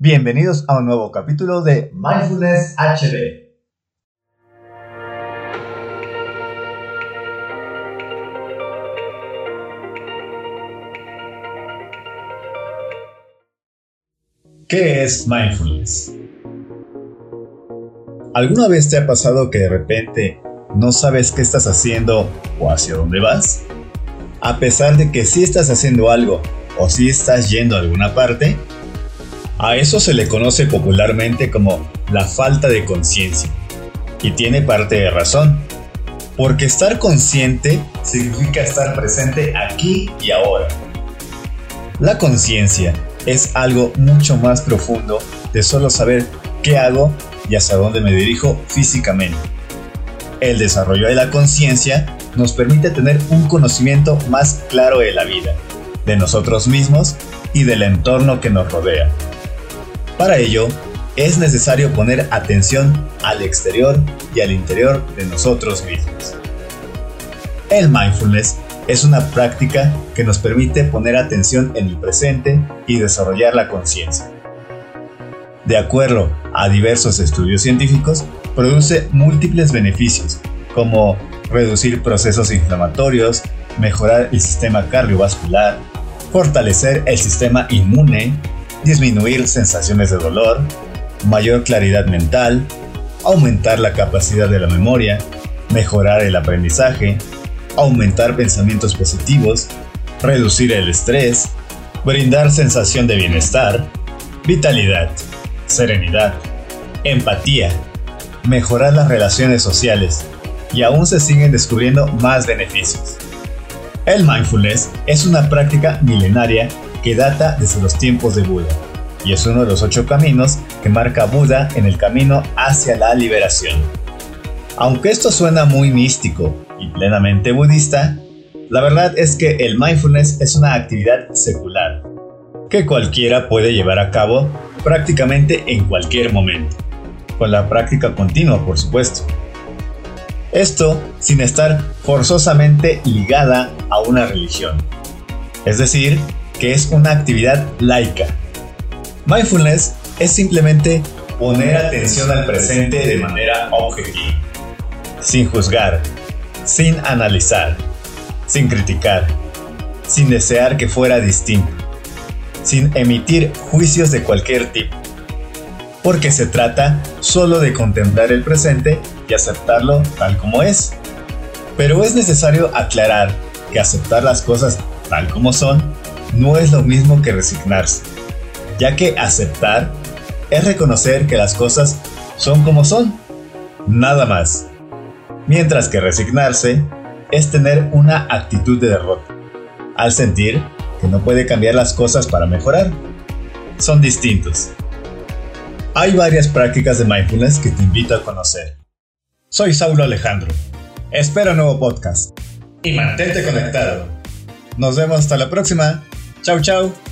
Bienvenidos a un nuevo capítulo de Mindfulness HD. ¿Qué es mindfulness? ¿Alguna vez te ha pasado que de repente no sabes qué estás haciendo o hacia dónde vas? A pesar de que sí estás haciendo algo o sí estás yendo a alguna parte, a eso se le conoce popularmente como la falta de conciencia. Y tiene parte de razón. Porque estar consciente significa estar presente aquí y ahora. La conciencia es algo mucho más profundo de solo saber qué hago y hacia dónde me dirijo físicamente. El desarrollo de la conciencia nos permite tener un conocimiento más claro de la vida, de nosotros mismos y del entorno que nos rodea. Para ello, es necesario poner atención al exterior y al interior de nosotros mismos. El mindfulness es una práctica que nos permite poner atención en el presente y desarrollar la conciencia. De acuerdo a diversos estudios científicos, produce múltiples beneficios, como reducir procesos inflamatorios, mejorar el sistema cardiovascular, fortalecer el sistema inmune, disminuir sensaciones de dolor, mayor claridad mental, aumentar la capacidad de la memoria, mejorar el aprendizaje, aumentar pensamientos positivos, reducir el estrés, brindar sensación de bienestar, vitalidad, serenidad, empatía, mejorar las relaciones sociales y aún se siguen descubriendo más beneficios. El mindfulness es una práctica milenaria que data desde los tiempos de Buda, y es uno de los ocho caminos que marca Buda en el camino hacia la liberación. Aunque esto suena muy místico y plenamente budista, la verdad es que el mindfulness es una actividad secular, que cualquiera puede llevar a cabo prácticamente en cualquier momento, con la práctica continua por supuesto. Esto sin estar forzosamente ligada a una religión. Es decir, que es una actividad laica. Mindfulness es simplemente poner atención al presente de manera objetiva, sin juzgar, sin analizar, sin criticar, sin desear que fuera distinto, sin emitir juicios de cualquier tipo, porque se trata solo de contemplar el presente y aceptarlo tal como es. Pero es necesario aclarar que aceptar las cosas tal como son no es lo mismo que resignarse, ya que aceptar es reconocer que las cosas son como son, nada más. Mientras que resignarse es tener una actitud de derrota, al sentir que no puede cambiar las cosas para mejorar. Son distintos. Hay varias prácticas de mindfulness que te invito a conocer. Soy Saulo Alejandro. Espero un nuevo podcast. Y mantente conectado. Nos vemos hasta la próxima. Chau, chau.